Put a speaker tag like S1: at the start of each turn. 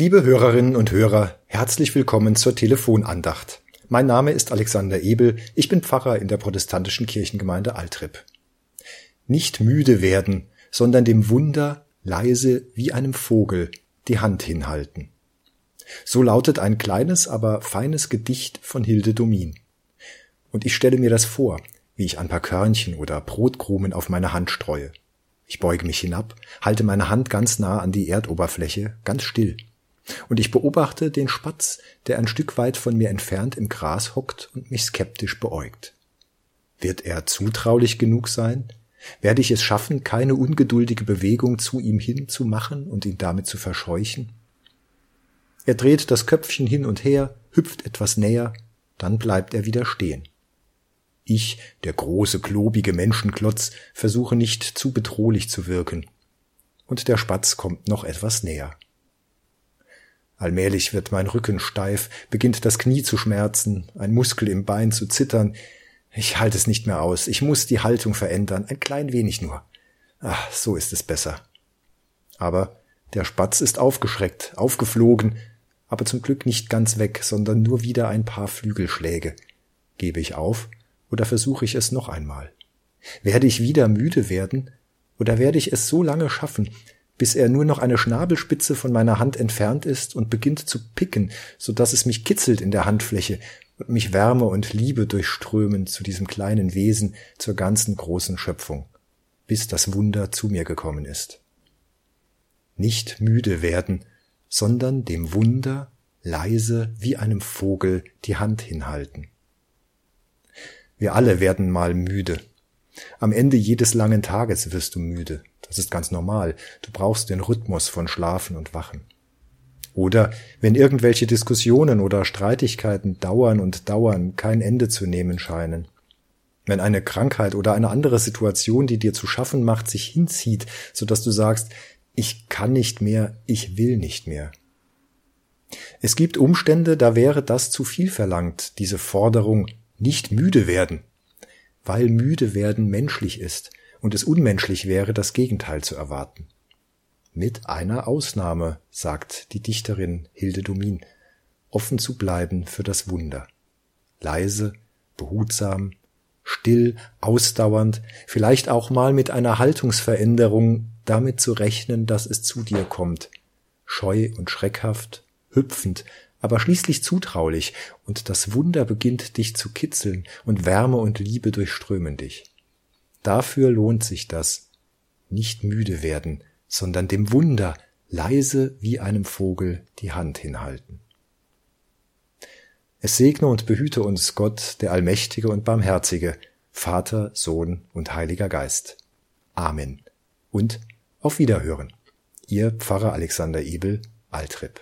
S1: Liebe Hörerinnen und Hörer, herzlich willkommen zur Telefonandacht. Mein Name ist Alexander Ebel, ich bin Pfarrer in der protestantischen Kirchengemeinde Altrip. Nicht müde werden, sondern dem Wunder leise wie einem Vogel die Hand hinhalten. So lautet ein kleines, aber feines Gedicht von Hilde Domin. Und ich stelle mir das vor, wie ich ein paar Körnchen oder Brotkrumen auf meine Hand streue. Ich beuge mich hinab, halte meine Hand ganz nah an die Erdoberfläche, ganz still. Und ich beobachte den Spatz, der ein Stück weit von mir entfernt im Gras hockt und mich skeptisch beäugt. Wird er zutraulich genug sein? Werde ich es schaffen, keine ungeduldige Bewegung zu ihm hin zu machen und ihn damit zu verscheuchen? Er dreht das Köpfchen hin und her, hüpft etwas näher, dann bleibt er wieder stehen. Ich, der große, klobige Menschenklotz, versuche nicht zu bedrohlich zu wirken. Und der Spatz kommt noch etwas näher. Allmählich wird mein Rücken steif, beginnt das Knie zu schmerzen, ein Muskel im Bein zu zittern. Ich halte es nicht mehr aus, ich muss die Haltung verändern, ein klein wenig nur. Ach, so ist es besser. Aber der Spatz ist aufgeschreckt, aufgeflogen, aber zum Glück nicht ganz weg, sondern nur wieder ein paar Flügelschläge. Gebe ich auf oder versuche ich es noch einmal? Werde ich wieder müde werden oder werde ich es so lange schaffen, bis er nur noch eine Schnabelspitze von meiner Hand entfernt ist und beginnt zu picken, so dass es mich kitzelt in der Handfläche und mich Wärme und Liebe durchströmen zu diesem kleinen Wesen, zur ganzen großen Schöpfung, bis das Wunder zu mir gekommen ist. Nicht müde werden, sondern dem Wunder leise wie einem Vogel die Hand hinhalten. Wir alle werden mal müde. Am Ende jedes langen Tages wirst du müde. Das ist ganz normal. Du brauchst den Rhythmus von Schlafen und Wachen. Oder wenn irgendwelche Diskussionen oder Streitigkeiten dauern und dauern, kein Ende zu nehmen scheinen. Wenn eine Krankheit oder eine andere Situation, die dir zu schaffen macht, sich hinzieht, so dass du sagst, ich kann nicht mehr, ich will nicht mehr. Es gibt Umstände, da wäre das zu viel verlangt, diese Forderung, nicht müde werden, weil müde werden menschlich ist und es unmenschlich wäre, das Gegenteil zu erwarten. Mit einer Ausnahme, sagt die Dichterin Hilde Domin, offen zu bleiben für das Wunder. Leise, behutsam, still, ausdauernd, vielleicht auch mal mit einer Haltungsveränderung damit zu rechnen, dass es zu dir kommt, scheu und schreckhaft, hüpfend, aber schließlich zutraulich, und das Wunder beginnt dich zu kitzeln, und Wärme und Liebe durchströmen dich. Dafür lohnt sich das, nicht müde werden, sondern dem Wunder leise wie einem Vogel die Hand hinhalten. Es segne und behüte uns Gott, der Allmächtige und Barmherzige, Vater, Sohn und Heiliger Geist. Amen. Und auf Wiederhören. Ihr Pfarrer Alexander Ebel, Altrip.